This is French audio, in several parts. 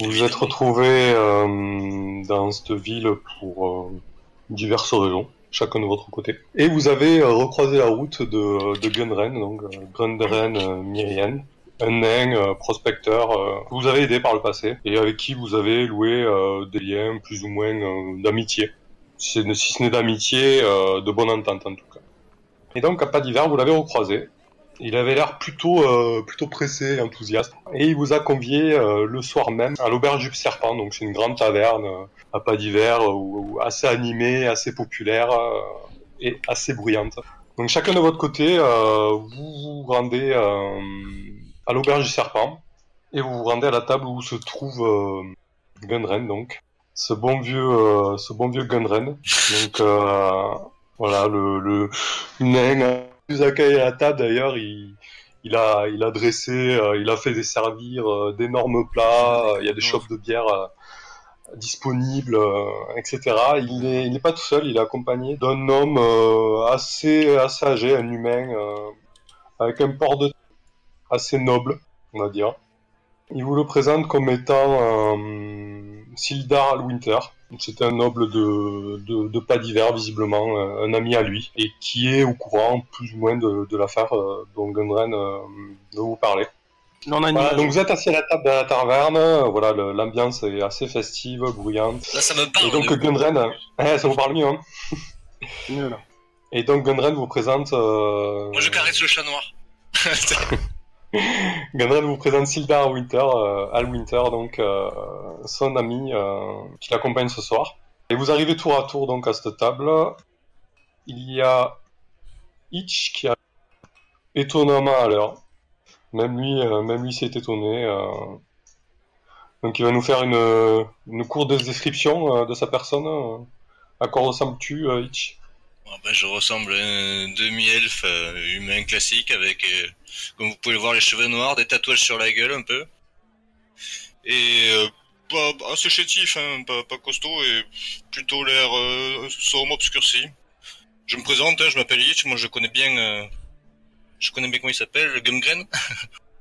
Vous vous êtes retrouvés euh, dans cette ville pour euh, diverses raisons, chacun de votre côté. Et vous avez euh, recroisé la route de, de Gunren, donc euh, Gunren euh, Myrian, un nain prospecteur que vous avez aidé par le passé et avec qui vous avez loué des liens plus ou moins d'amitié. Si si ce n'est d'amitié, de bonne entente en tout cas. Et donc à pas d'hiver, vous l'avez recroisé. Il avait l'air plutôt euh, plutôt pressé, et enthousiaste, et il vous a convié euh, le soir même à l'auberge du Serpent. Donc c'est une grande taverne euh, à pas d'hiver, euh, assez animée, assez populaire euh, et assez bruyante. Donc chacun de votre côté, vous vous rendez à l'auberge du Serpent et vous vous rendez à la table où se trouve Gunren, donc ce bon vieux, euh, ce bon vieux Gunren. Donc euh, voilà, le, le nain vous accueille à la table d'ailleurs. Il, il a, il a dressé, euh, il a fait desservir euh, d'énormes plats. euh, Il y a des chopes de bière disponibles, etc. Il n'est il pas tout seul. Il est accompagné d'un homme assez, assez âgé, un humain avec un port de assez noble, on va dire. Il vous le présente comme étant euh, Sildar Alwinter. C'est un noble de, de, de pas d'hiver, visiblement, euh, un ami à lui, et qui est au courant plus ou moins de, de l'affaire euh, dont Gunren euh, veut vous parler. Non, Voilà, donc vous êtes assis à la table de la taverne, euh, voilà, l'ambiance est assez festive, bruyante. Là, ça me parle. Et donc. Gunren, eh, ça vous parle mieux, hein C'est mieux, là. Et donc Gunren vous présente... Euh... Moi, je caresse le chat noir. Gunren vous présente Sildar Winter, euh, Al Winter, donc euh, son ami euh, qui l'accompagne ce soir. Et vous arrivez tour à tour donc à cette table. Il y a Itch qui a étonnamment à l'heure. Même lui, même lui s'est étonné. Donc il va nous faire une, une courte description de sa personne. À quoi ressembles-tu, euh, Itch Bon, ben, je ressemble à un demi-elfe euh, humain classique avec, euh, comme vous pouvez le voir, les cheveux noirs, des tatouages sur la gueule un peu. Et euh, assez chétif, hein, pas, pas costaud et plutôt l'air euh, sombre, obscurci. Je me présente, hein, je m'appelle Hitch, moi je connais bien, euh, je connais bien comment il s'appelle, le Gumgren.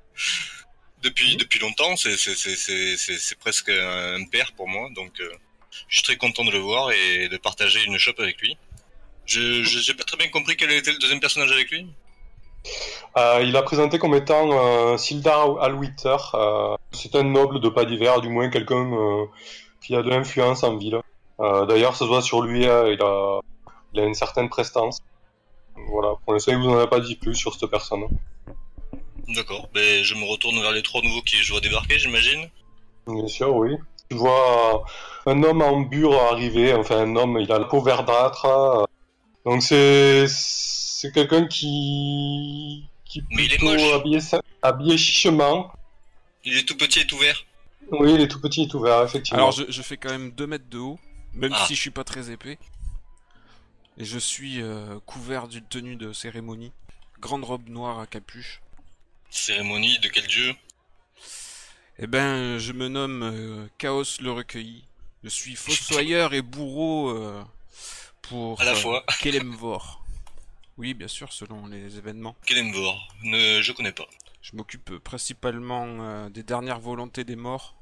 depuis depuis longtemps, c'est c'est c'est c'est c'est c'est presque un père pour moi, donc euh, je suis très content de le voir et de partager une shop avec lui. Je j'ai pas très bien compris quel était le deuxième personnage avec lui. Euh, il a présenté comme étant euh, Sildar Alwiter. Euh, c'est un noble de pas d'hiver, du moins quelqu'un euh, qui a de l'influence en ville. D'ailleurs, ça se voit sur lui, il, a, il a une certaine prestance. Voilà, pour l'instant, il vous en a pas dit plus sur cette personne. D'accord. Ben je me retourne vers les trois nouveaux qui je vois débarquer, j'imagine. Bien sûr, oui. Tu vois un homme en bure arriver, enfin un homme, il a la peau verdâtre. Donc c'est c'est quelqu'un qui qui Mais il est plutôt moche. habillé, habillé chichement. Il est tout petit et tout vert. Oui, il est tout petit et tout vert, effectivement. Alors je, je fais quand même 2 mètres de haut, même Ah. si je suis pas très épais. Et je suis euh, couvert d'une tenue de cérémonie. Grande robe noire à capuche. Cérémonie de quel dieu? Eh ben, je me nomme euh, Chaos le recueilli. Je suis fossoyeur et bourreau euh, pour À la euh, fois. Kelemvor. Oui, bien sûr, selon les événements. Kelemvor. Ne je connais pas. Je m'occupe principalement euh, des dernières volontés des morts.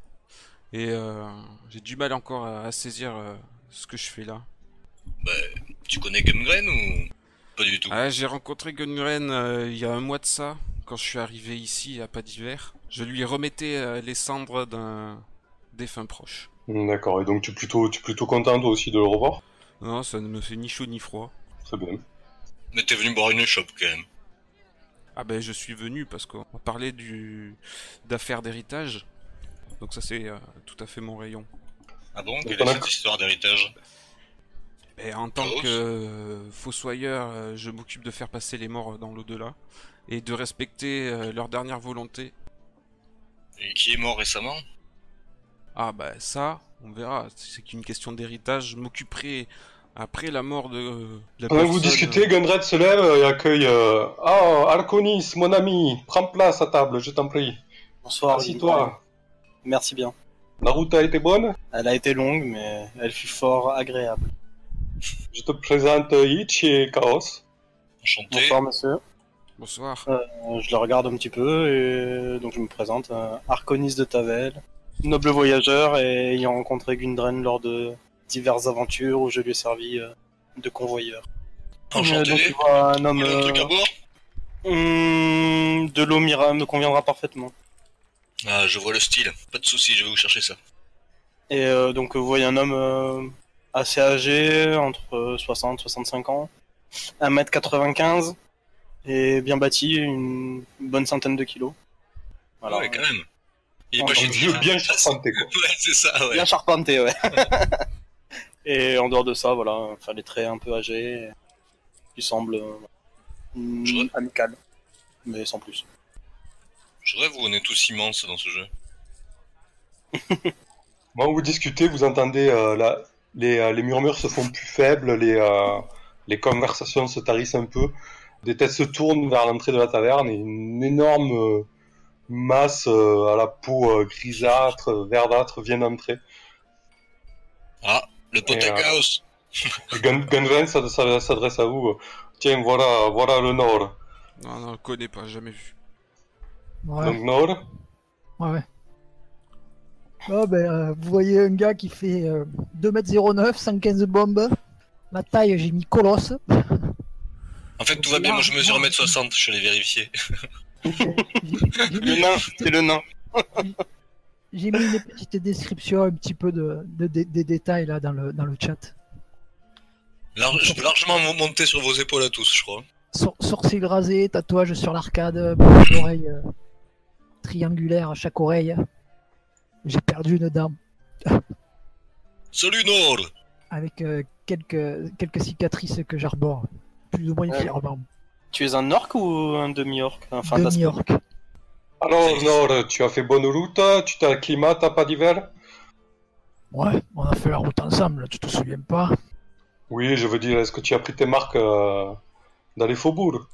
Et euh, j'ai du mal encore à, à saisir euh, ce que je fais là. Tu connais Gumgren ou pas du tout? Ah, j'ai rencontré euh, il y a un mois de ça, quand je suis arrivé ici à Pas d'hiver. Je lui remettais euh, les cendres d'un défunt proche. D'accord, et donc tu es plutôt, tu es plutôt content toi aussi de le revoir? Non, ça ne me fait ni chaud ni froid. Très bien. Mais t'es venu boire une shop quand même. Ah ben je suis venu parce qu'on parlait du d'affaires d'héritage. Donc ça c'est euh, tout à fait mon rayon. Ah bon? Donc, Quelle est a- cette histoire d'héritage? Et en tant que euh, fossoyeur, euh, je m'occupe de faire passer les morts dans l'au-delà et de respecter euh, leur dernière volonté. Et qui est mort récemment? Ah bah ça, on verra. C'est qu'une question d'héritage. Je m'occuperai après la mort de euh, la que vous personne- discutez, Gundred se lève et accueille euh, Ah, Alconis, mon ami, prends place à table, je t'en prie. Bonsoir. Assis-toi. Merci bien. La route a été bonne? Elle a été longue, mais elle fut fort agréable. Je te présente Itch et Chaos. Enchanté. Bonsoir, monsieur. Bonsoir. Euh, je le regarde un petit peu et donc je me présente. euh, Arconis de Tavel, noble voyageur et ayant rencontré Gundren lors de diverses aventures où je lui ai servi euh, de convoyeur. Euh, Enchanté. donc, tu vois un homme un truc à euh, boire hum, de l'eau mira me conviendra parfaitement. Ah, je vois le style. Pas de souci, je vais vous chercher ça. Et euh, donc vous voyez un homme euh, assez âgé, entre euh, 60 65 ans, 1m95 et bien bâti, une bonne centaine de kilos. Voilà. Ouais, quand même. Un chez vieux bien charpenté, quoi. Ouais, c'est ça, ouais. Bien charpenté, ouais. et en dehors de ça, voilà, enfin les traits un peu âgés, qui semblent euh, Je vois. amical, mais sans plus. Je rêve où on est tous immenses dans ce jeu. Quand vous discutez, vous entendez euh, la- les, euh, les murmures se font plus faibles, les, euh, les conversations se tarissent un peu. Des têtes se tournent vers l'entrée de la taverne et une énorme euh, masse euh, à la peau euh, grisâtre, euh, verdâtre vient d'entrer. Ah, le. Et Gun- Gunven s'ad- s'ad- s'adresse à vous. Tiens, voilà, voilà le nord. Non, non, connais pas, jamais vu. Ouais, Donc nord. ouais, ouais. Ah, ben, euh, vous voyez un gars qui fait euh, 2m09, 115 bombes. La taille, j'ai mis colosse. En fait, tout va bien, moi je mesure 1m60, je. J'ai j'ai Le nain, c'est le nain. j'ai mis une petite description, un petit peu de, de- de- des détails là dans le, dans le chat. Largement monter sur vos épaules à tous, je crois. Sour- sourcils rasés, tatouage sur l'arcade, boucle d'oreille euh, triangulaire à chaque oreille. J'ai perdu une dent Salut Nord avec euh, quelques, quelques cicatrices que j'arbore, plus ou moins Ouais. fièrement. Tu es un orc ou un demi-orc Enfin. Demi-orc. Alors nord, tu as fait bonne route, tu t'acclimates à pas d'hiver Ouais, on a fait la route ensemble, tu te souviens pas Oui, je veux dire, est-ce que tu as pris tes marques euh, dans les faubourgs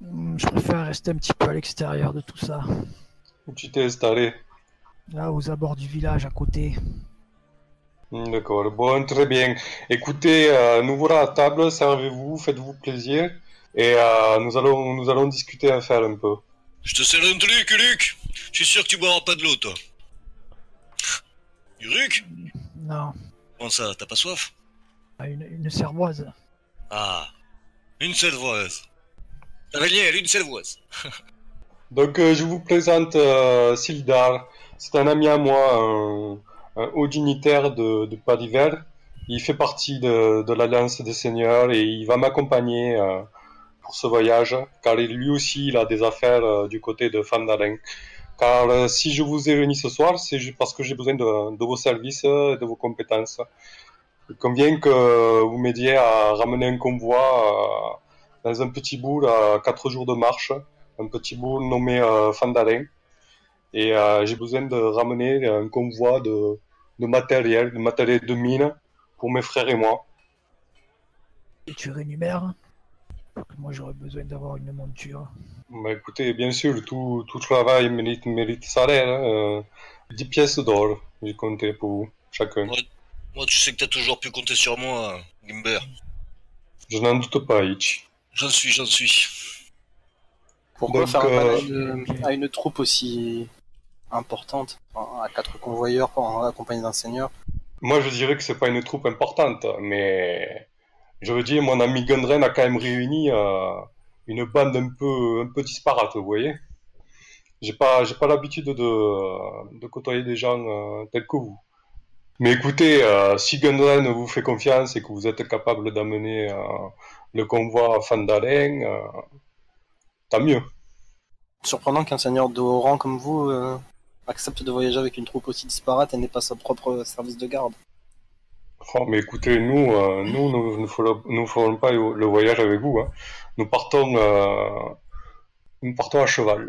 Hmm, Je préfère rester un petit peu à l'extérieur de tout ça. Où tu t'es installé Là, aux abords du village à côté. Hmm, D'accord, bon, très bien. Écoutez, euh, nous voilà à table, servez-vous, faites-vous plaisir, et euh, nous allons nous allons discuter affaire un peu. Je te sers un truc, Luc Je suis sûr que tu boiras pas de l'eau, toi. Luc Non, Comment ça, t'as pas soif? Une, une cervoise. Ah, une seule voix. Cavalier, une voix. Donc, euh, je vous présente euh, Sildar. C'est un ami à moi, un, un haut dignitaire de, de Pas d'hiver. Il fait partie de, de l'Alliance des Seigneurs et il va m'accompagner euh, pour ce voyage, car lui aussi, il a des affaires euh, du côté de Fandalen. Car euh, si je vous ai réunis ce soir, c'est parce que j'ai besoin de, vos services euh, et de vos compétences. Il convient que vous m'aidiez à ramener un convoi dans un petit bout à quatre jours de marche un petit bout nommé Fandalin. Et j'ai besoin de ramener un convoi de, matériel, de matériel de mine pour mes frères et moi. Et tu rémunères? Que Moi, j'aurais besoin d'avoir une monture. Bah, écoutez, bien sûr, tout, tout travail mérite, mérite salaire. Hein. Euh, 10 pièces d'or, j'ai compté pour vous, chacun. Moi, tu sais que t'as toujours pu compter sur moi, Gimber. Je n'en doute pas, Itch. J'en suis, j'en suis. Pourquoi Donc, faire à euh, une, à une troupe aussi importante, à quatre convoyeurs pour accompagner d'un seigneur Moi, je dirais que c'est pas une troupe importante, mais je veux dire, mon ami Gundren a quand même réuni euh, une bande un peu, disparate, vous voyez. J'ai pas, pas l'habitude de, côtoyer des gens euh, tels que vous. Mais écoutez, euh, si Gundren vous fait confiance et que vous êtes capable d'amener le convoi à Fandalen, euh, tant mieux. Surprenant qu'un seigneur de haut rang comme vous accepte de voyager avec une troupe aussi disparate et n'ait pas sa propre service de garde. Oh, mais écoutez, nous, euh, nous, ne ferons, pas le voyage avec vous. Hein. Nous partons, euh, nous partons à cheval.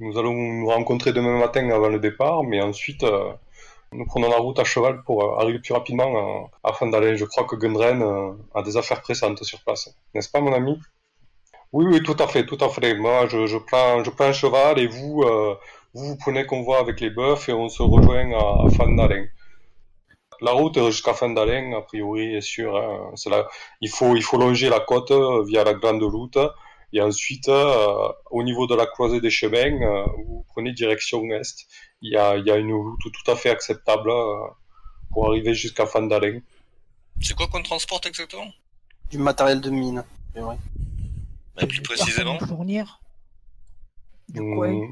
Nous allons nous rencontrer demain matin avant le départ, mais ensuite, euh, nous prenons la route à cheval pour arriver plus rapidement à Fandalen. Je crois que Gundren a des affaires pressantes sur place, n'est-ce pas, mon ami? Oui, oui, tout à fait, tout à fait. Moi, je, prends, je prends un cheval et vous, vous, prenez convoi avec les bœufs et on se rejoint à, à Fandalen. La route jusqu'à Fandalen, a priori, est sûre. Hein, il faut, il faut longer la côte euh, via la grande route Et ensuite, euh, au niveau de la croisée des chemins, euh, vous prenez direction est. Il y a, il y a une route tout à fait acceptable euh, pour arriver jusqu'à Fandalen. C'est quoi qu'on transporte exactement? Du matériel de mine. c'est vrai. Bah, Plus précisément. Fournir? Du coin.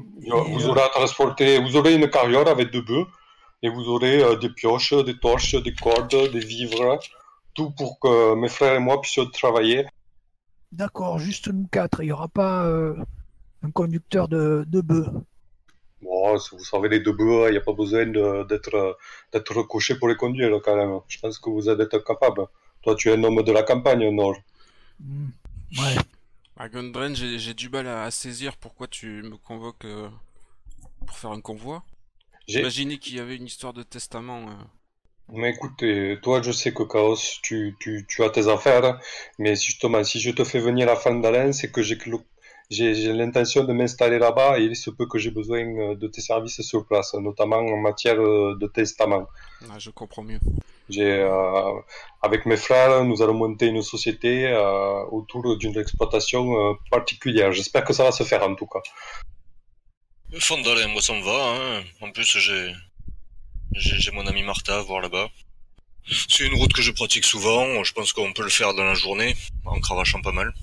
vous aurez à transporter, vous aurez une carriole avec deux bœufs et vous aurez euh, des pioches, des torches, des cordes, des vivres, tout pour que mes frères et moi puissions travailler. D'accord, juste nous quatre. Il n'y aura pas euh, un conducteur de, de bœuf. Bon, si vous savez les deux bœufs, il n'y a pas besoin d'être d'être coché pour les conduire quand même. Je pense que vous êtes capable. Toi, tu es un homme de la campagne, Nord. Hmm. Ouais. À Gundren, j'ai j'ai du mal à, à saisir pourquoi tu me convoques euh, pour faire un convoi. J'ai- Imaginez qu'il y avait une histoire de testament. euh. Mais écoutez, toi, je sais que Chaos, tu, tu, tu as tes affaires, mais justement, si je te fais venir à Fandalen, c'est que j'ai l'intention de m'installer là-bas et il se peut que j'ai besoin euh, de tes services sur place, notamment en matière euh, de testament. Ah, je comprends mieux. Euh, avec mes frères, nous allons monter une société euh, autour d'une exploitation euh, particulière. J'espère que ça va se faire en tout cas. Fandalen, moi ça me va. Hein. En plus, j'ai j'ai mon ami Martha à voir là-bas. C'est une route que je pratique souvent. Je pense qu'on peut le faire dans la journée en cravachant pas mal.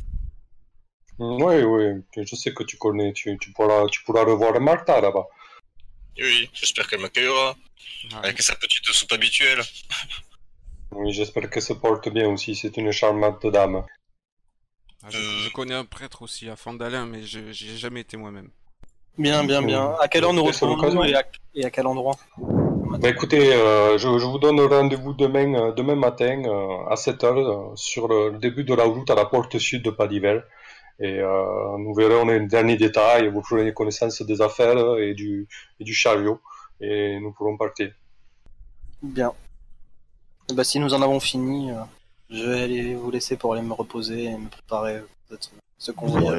Oui, oui, je sais que tu connais, tu, tu pourras, tu pourras revoir Martha là-bas. Oui, j'espère qu'elle m'accueillera avec sa petite soupe habituelle. Oui, j'espère qu'elle se porte bien aussi, c'est une charmante dame. ah, je, Euh. je connais un prêtre aussi à Fandalin, mais je j'ai jamais été moi-même. Bien, bien, bien. À quelle heure nous retrouvons-nous et, à... et à quel endroit? Bah écoutez, euh, je, je vous donne rendez-vous demain, euh, demain matin euh, à 7h euh, sur le, début de la route à la porte sud de Padivel. Et euh, nous verrons les derniers détails, vous prenez connaissance des affaires et du, et du chariot. Et nous pourrons partir. Bien. Et bah, si nous en avons fini, euh, je vais aller vous laisser pour aller me reposer et me préparer ce convoi.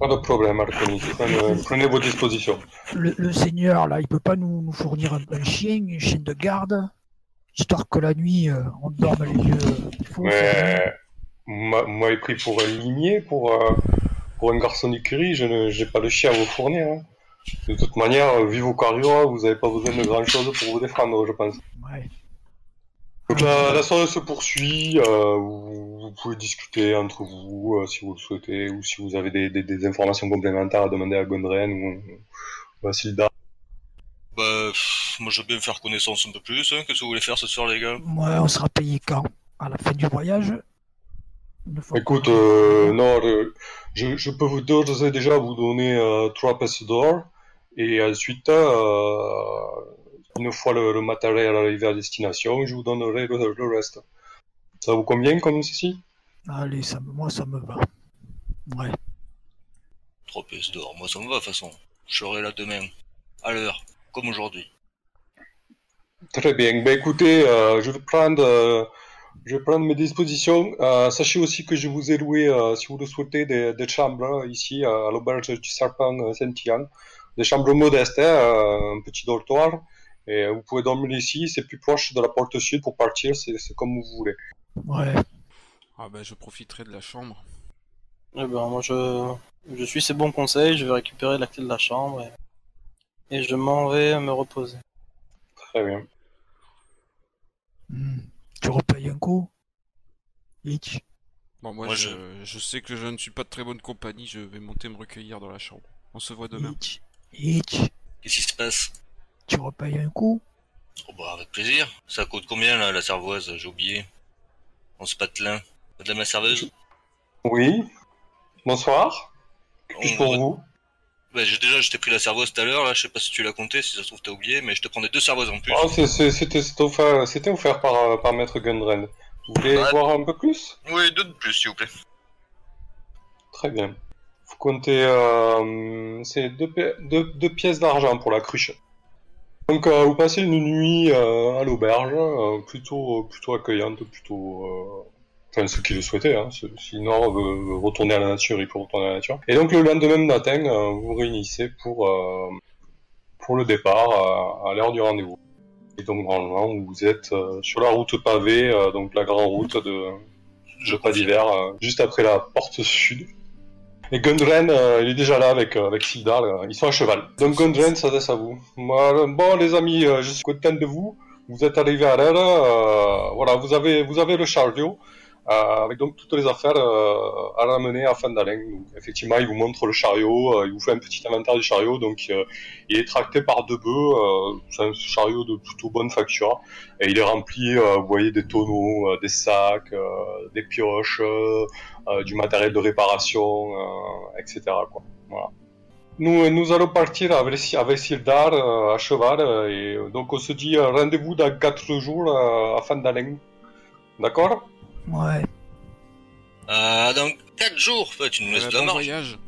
Pas de problème, Arconis. Prenez, prenez vos dispositions. Le, le seigneur, là, il peut pas nous, nous fournir un, un chien, une chienne de garde, histoire que la nuit, euh, on dorme les yeux faux. Mais moi, est pris pour un limier, pour, euh, pour un garçon d'écurie, je n'ai pas de chien à vous fournir. hein. De toute manière, euh, vu vos carrures, vous n'avez pas besoin de grand chose pour vous défendre, je pense. Ouais. Donc la, la soirée se poursuit, euh, vous, vous pouvez discuter entre vous euh, si vous le souhaitez, ou si vous avez des, des, des informations complémentaires à demander à Gondren ou, ou à Silda. Bah, pff, moi je veux bien faire connaissance un peu plus. Hein. Qu'est-ce que vous voulez faire ce soir, les gars? Ouais, on sera payé quand? À la fin du voyage? Une fois Écoute, euh, non, euh, je, je peux vous d'ores et déjà vous donner euh, trois pièces d'or, et ensuite, euh, une fois le, le matériel arrivé à destination, je vous donnerai le, le reste. Ça vous convient comme ceci Allez, ça, me- moi, ça me va. Ouais. Trois pièces d'or. Moi ça me va, de toute façon. Je serai là demain. À l'heure. Comme aujourd'hui. Très bien. Ben écoutez, euh, je vais prendre, euh, je vais prendre mes dispositions. Euh, sachez aussi que je vous ai loué, euh, si vous le souhaitez, des, des chambres ici à l'auberge du Serpent Saint-Yann. Des chambres modestes, hein, un petit dortoir. Et vous pouvez dormir ici, c'est plus proche de la porte sud pour partir, c'est comme vous voulez. Ouais. Ah bah je profiterai de la chambre. Eh ben, moi, je... je suis ces bons conseils, je vais récupérer la clé de la chambre et, et je m'en vais me reposer. Très bien. Hmm. Tu repayes un coup? Hitch? Bon moi, Moi, je... je sais que je ne suis pas de très bonne compagnie, je vais monter me recueillir dans la chambre. On se voit demain. Hitch? Hitch? Qu'est-ce qui se passe? Tu repayes un coup Oh bah avec plaisir. Ça coûte combien là la cervoise? J'ai oublié. On se patelin. De la serveuse? Oui. Bonsoir. Que puis-je pour vous? Bah j'ai déjà je t'ai pris la cervoise tout à l'heure là, je sais pas si tu l'as compté, si ça se trouve t'as oublié, mais je te prendrai deux cervoises en plus. Ah, C'était offert, c'était offert par, euh, par Maître Gundren. Vous voulez voir un peu plus? Oui, deux de plus s'il vous plaît. Très bien. Vous comptez euh, c'est deux, pi- deux- deux pièces d'argent pour la cruche. Donc euh, vous passez une nuit euh, à l'auberge, euh, plutôt plutôt accueillante, plutôt euh, enfin ceux qui le souhaitaient. Hein. Ce- Sinon veut, retourner à la nature, il peut retourner à la nature. Et donc le lendemain matin, euh, vous vous réunissez pour euh, pour le départ euh, à l'heure du rendez-vous. Et donc normalement vous êtes euh, sur la route pavée, euh, donc la grande route de Je pas d'hiver, euh, juste après la porte sud. Et Gundren, euh, il est déjà là avec, euh, Sildar, ils sont à cheval. Donc Gundren, ça laisse à vous. Bon les amis, euh, je suis content de vous. Vous êtes arrivés à l'heure. voilà, vous avez, vous avez le chariot. Euh, avec donc toutes les affaires euh, à ramener à Fandalen. Donc, effectivement, il vous montre le chariot, euh, il vous fait un petit inventaire du chariot. Donc, il est tracté par deux bœufs. c'est un chariot de plutôt bonne facture. Et il est rempli, vous voyez, des tonneaux, des sacs, des pioches, du matériel de réparation, etc. Quoi. Voilà. Nous, nous allons partir avec, avec Sildar euh, à cheval. et donc, on se dit rendez-vous dans quatre jours à Fandalen. D'accord? Ouais. Ah, dans 4 jours, tu nous laisses Euh, de la bon marge. voyage.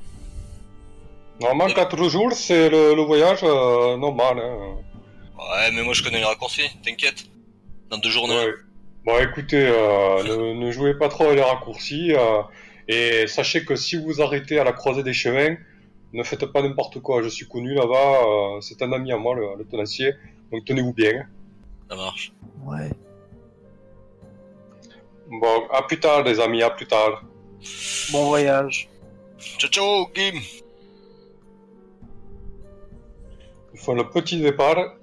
Normalement, quatre jours, c'est le, le voyage euh, normal. Hein. Ouais, mais moi je connais les raccourcis, t'inquiète. Dans deux journées. Ouais. Bon, écoutez, euh, ne, ne jouez pas trop à les raccourcis. euh, et sachez que si vous arrêtez à la croisée des chemins, ne faites pas n'importe quoi. Je suis connu là-bas. euh, c'est un ami à moi, le, le tenancier. Donc tenez-vous bien. Ça marche. Ouais. Bon, à plus tard, les amis, à plus tard. Bon voyage. Ciao, ciao, Kim Ils font le petit départ.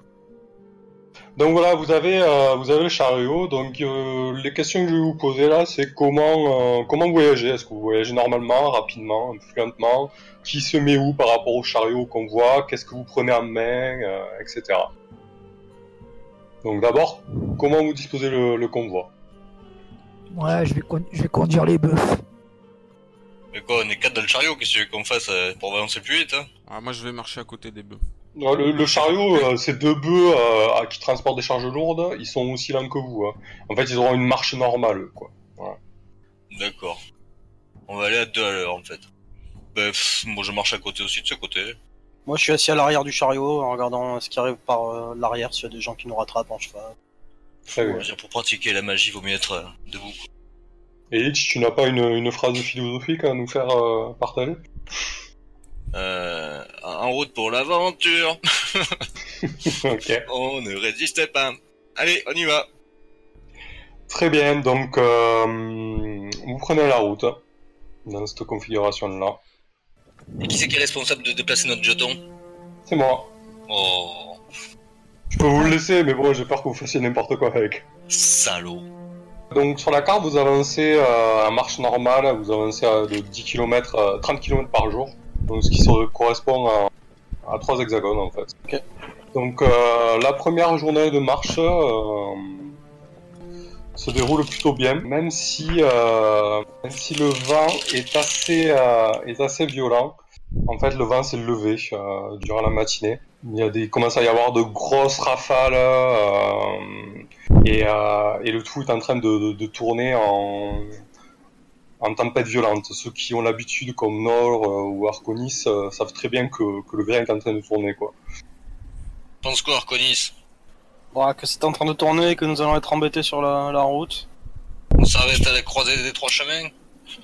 Donc voilà, vous avez, euh, vous avez le chariot. Donc euh, les questions que je vais vous poser là, c'est comment, euh, comment voyager? Est-ce que vous voyagez normalement, rapidement, fluentement Qui se met où par rapport au chariot qu'on voit? Qu'est-ce que vous prenez en main, euh, etc. Donc d'abord, comment vous disposez le, le convoi? Ouais, je vais, con- je vais conduire les bœufs. Mais quoi, on est quatre dans le chariot, qu'est-ce que tu veux qu'on fasse euh, pour avancer plus vite, hein? Ah, moi, je vais marcher à côté des bœufs. Non, le, le chariot, euh, c'est deux bœufs euh, qui transportent des charges lourdes. Ils sont aussi lents que vous. hein. En fait, ils auront une marche normale, quoi. D'accord. On va aller à deux à l'heure, en fait. Bah, pff, moi je marche à côté aussi de ce côté. Moi, je suis assis à l'arrière du chariot en regardant ce qui arrive par euh, l'arrière s'il y a des gens qui nous rattrapent en cheval. Très bien. dire, pour pratiquer la magie, vaut mieux être euh, debout. Et Hitch, tu n'as pas une, une phrase philosophique à nous faire euh, partager? Euh, en route pour l'aventure, Ok. on ne résiste pas. Allez, on y va. Très bien, donc euh, vous prenez la route dans cette configuration-là. Et qui c'est qui est responsable de déplacer notre jeton? C'est moi. Oh, Je peux vous le laisser, mais bon, j'ai peur que vous fassiez n'importe quoi avec. salaud. Donc sur la carte, vous avancez euh, à marche normale, vous avancez à de 10 km, 30 km par jour, donc ce qui se correspond à, à trois hexagones en fait. Ok. Donc euh, la première journée de marche euh, se déroule plutôt bien, même si, euh, même si le vent est assez, euh, est assez violent. En fait, le vent s'est levé euh, durant la matinée. Il y a des, il commence à y avoir de grosses rafales. euh, et, euh, et le tout est en train de, de, de tourner en, en tempête violente. Ceux qui ont l'habitude, comme Nord euh, ou Arconis, euh, savent très bien que, que le grain est en train de tourner. Quoi. Pense quoi, Arconis? Bon, que c'est en train de tourner et que nous allons être embêtés sur la, la route. On s'arrête à la croisée des trois chemins?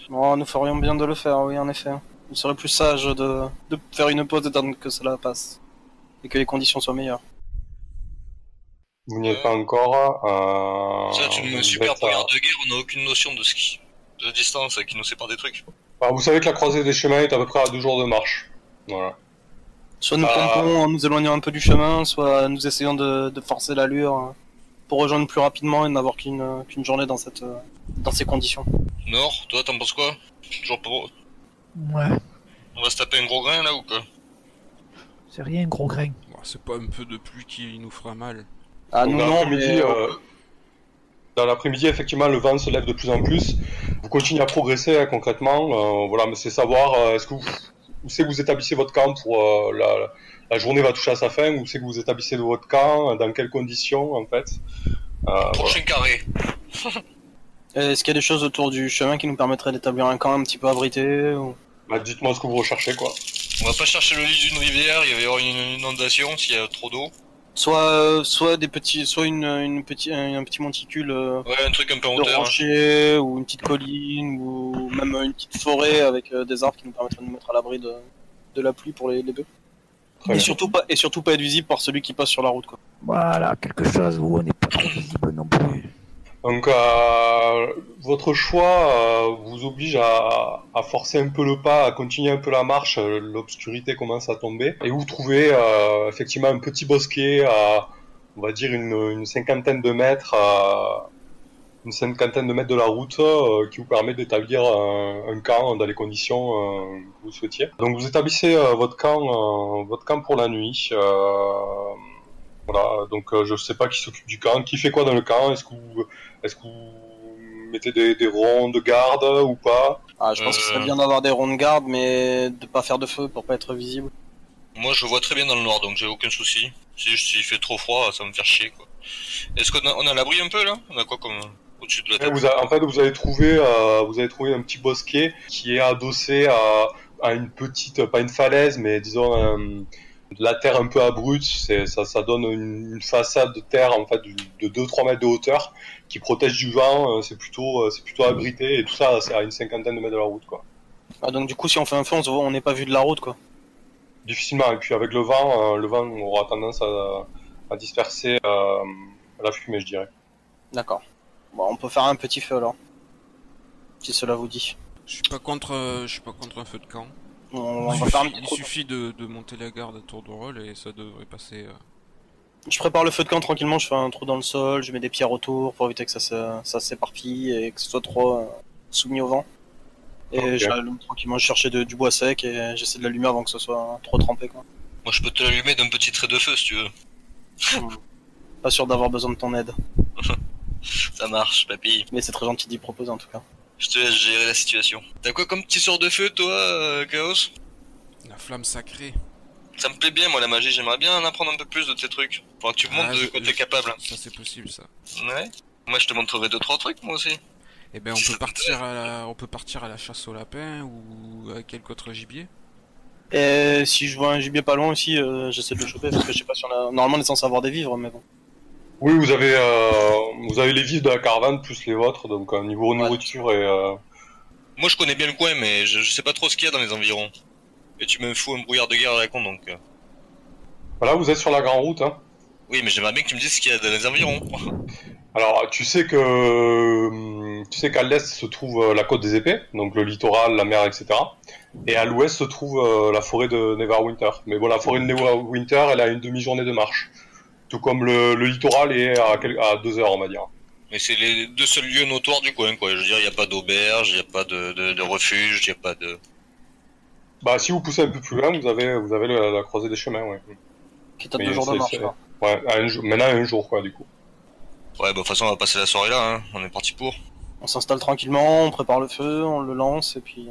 Bon, nous ferions bien de le faire, oui, en effet. Il serait plus sage de, de faire une pause et d'attendre que cela passe. Et que les conditions soient meilleures. Vous n'y êtes pas encore. Euh, Ça, tu me vous super à- première de guerre, on n'a aucune notion de ski. De distance euh, qui nous sépare des trucs. Alors, vous savez que la croisée des chemins est à peu près à deux jours de marche. Voilà. Soit nous Ah. pompons en nous éloignant un peu du chemin, soit nous essayons de, de forcer l'allure euh, pour rejoindre plus rapidement et n'avoir qu'une euh, qu'une journée dans, cette, euh, dans ces conditions. Nord, toi, t'en penses quoi? Toujours pour... Ouais. On va se taper un gros grain là ou quoi C'est rien, gros grain. Bon, c'est pas un peu de pluie qui nous fera mal. Ah, Donc, non, l'après-midi, mais... euh, dans l'après-midi, effectivement, le vent se lève de plus en plus. Vous continuez à progresser hein, concrètement. euh, voilà, mais c'est savoir euh, est-ce que vous, où c'est que vous établissez votre camp pour euh, la, la journée va toucher à sa fin, où c'est que vous établissez votre camp, dans quelles conditions en fait? Euh, voilà. Prochain carré. Est-ce qu'il y a des choses autour du chemin qui nous permettraient d'établir un camp un petit peu abrité ou... Bah, dites-moi ce que vous recherchez quoi. On va pas chercher le lit d'une rivière, il va y avoir une inondation s'il y a trop d'eau. Soit, euh, soit des petits, soit une, une petit, un, un petit monticule euh, Ouais, un truc un peu en de hauteur. hein. rocher ou une petite colline ou même une petite forêt avec euh, des arbres qui nous permettraient de nous mettre à l'abri de, de la pluie pour les, les bœufs. Et surtout pas et surtout pas être visible par celui qui passe sur la route quoi. Voilà, quelque chose où on n'est pas trop visible non plus. Donc, euh, votre choix euh, vous oblige à, à forcer un peu le pas, à continuer un peu la marche. euh, L'obscurité commence à tomber. Et vous trouvez euh, effectivement un petit bosquet à, on va dire, une, une cinquantaine de mètres, à, une cinquantaine de mètres de la route euh, qui vous permet d'établir un, un camp dans les conditions euh, que vous souhaitiez. Donc, vous établissez euh, votre camp, euh, votre camp pour la nuit. Euh, voilà, donc euh, je sais pas qui s'occupe du camp, qui fait quoi dans le camp. Est-ce que vous, est-ce que vous mettez des, des ronds de garde ou pas Ah, je pense qu'il serait Euh. bien d'avoir des ronds de garde, mais de pas faire de feu pour pas être visible. Moi, je vois très bien dans le noir, donc j'ai aucun souci. Si s'il fait trop froid, ça va me faire chier, quoi. Est-ce qu'on a, on a l'abri un peu, là? On a quoi comme... au-dessus de la Et tête vous a- En fait, vous avez trouvé, euh, vous avez trouvé un petit bosquet qui est adossé à, à une petite, pas une falaise, mais disons un- la terre un peu abrupte. Ça, ça donne une, une façade de terre en fait de 2-3 mètres de hauteur qui protège du vent. euh, C'est plutôt, euh, c'est plutôt abrité et tout ça, c'est à une cinquantaine de mètres de la route, quoi. Ah, donc du coup, si on fait un feu, on se voit, on n'est pas vu de la route, quoi. difficilement. Et puis avec le vent, euh, le vent aura tendance à, à disperser euh, la fumée, je dirais. D'accord. Bon, on peut faire un petit feu alors. Si cela vous dit. Je suis pas contre, euh, je suis pas contre un feu de camp. On, il va faire un suffit, il de, de monter la garde à tour de rôle et ça devrait passer. euh. Je prépare le feu de camp tranquillement, je fais un trou dans le sol, je mets des pierres autour pour éviter que ça, ça s'éparpille et que ce soit trop euh, soumis au vent. Et j'allume tranquillement, je cherchais de- du bois sec et j'essaie de l'allumer avant que ce soit trop trempé. Quoi. Moi, je peux te l'allumer d'un petit trait de feu, si tu veux. Pas sûr d'avoir besoin de ton aide, Ça marche, papy. mais c'est très gentil d'y proposer en tout cas. Je te laisse gérer la situation. T'as quoi comme petit sort de feu, toi, euh, Chaos? La flamme sacrée. Ça me plaît bien, moi, la magie. J'aimerais bien en apprendre un peu plus de tes trucs. Faudra que tu me montres Ah, de je- quoi t'es capable. Ça c'est possible ça. Ouais. Moi, je te montrerai deux, trois trucs, moi aussi. Eh ben on peut partir à la, on peut partir à la chasse au lapin ou à quelque autre gibier. Et si je vois un gibier pas loin aussi, euh, j'essaie de le choper parce que je sais pas si on a. Normalement, on est censé avoir des vivres, mais bon. Oui, vous avez, euh, vous avez les vifs de la caravane plus les vôtres, donc euh, niveau Ouais. nourriture et euh, Moi, je connais bien le coin, mais je, je sais pas trop ce qu'il y a dans les environs. Et tu me fous un brouillard de guerre à la con, donc... voilà, vous êtes sur la grande route. Hein. Oui, mais j'aimerais bien que tu me dises ce qu'il y a dans les environs. Alors, tu sais que euh, tu sais qu'à l'est se trouve la côte des épées, donc le littoral, la mer, etc. Et à l'ouest se trouve la forêt de Neverwinter. Mais bon, la forêt de Neverwinter, elle a une demi-journée de marche, tout comme le, le littoral est à, quel- à deux heures, on va dire. Mais c'est les deux seuls lieux notoires du coin, quoi. Je veux dire, il n'y a pas d'auberge, il n'y a pas de, de, de refuge, il n'y a pas de... Bah, si vous poussez un peu plus loin, vous avez vous avez la, la croisée des chemins, ouais. Qui est à Mais deux jours de marche. quoi. Ouais, à un jour, maintenant à un jour, quoi, du coup. Ouais, bah, de toute façon, on va passer la soirée là, hein. On est parti pour. On s'installe tranquillement, on prépare le feu, on le lance et puis.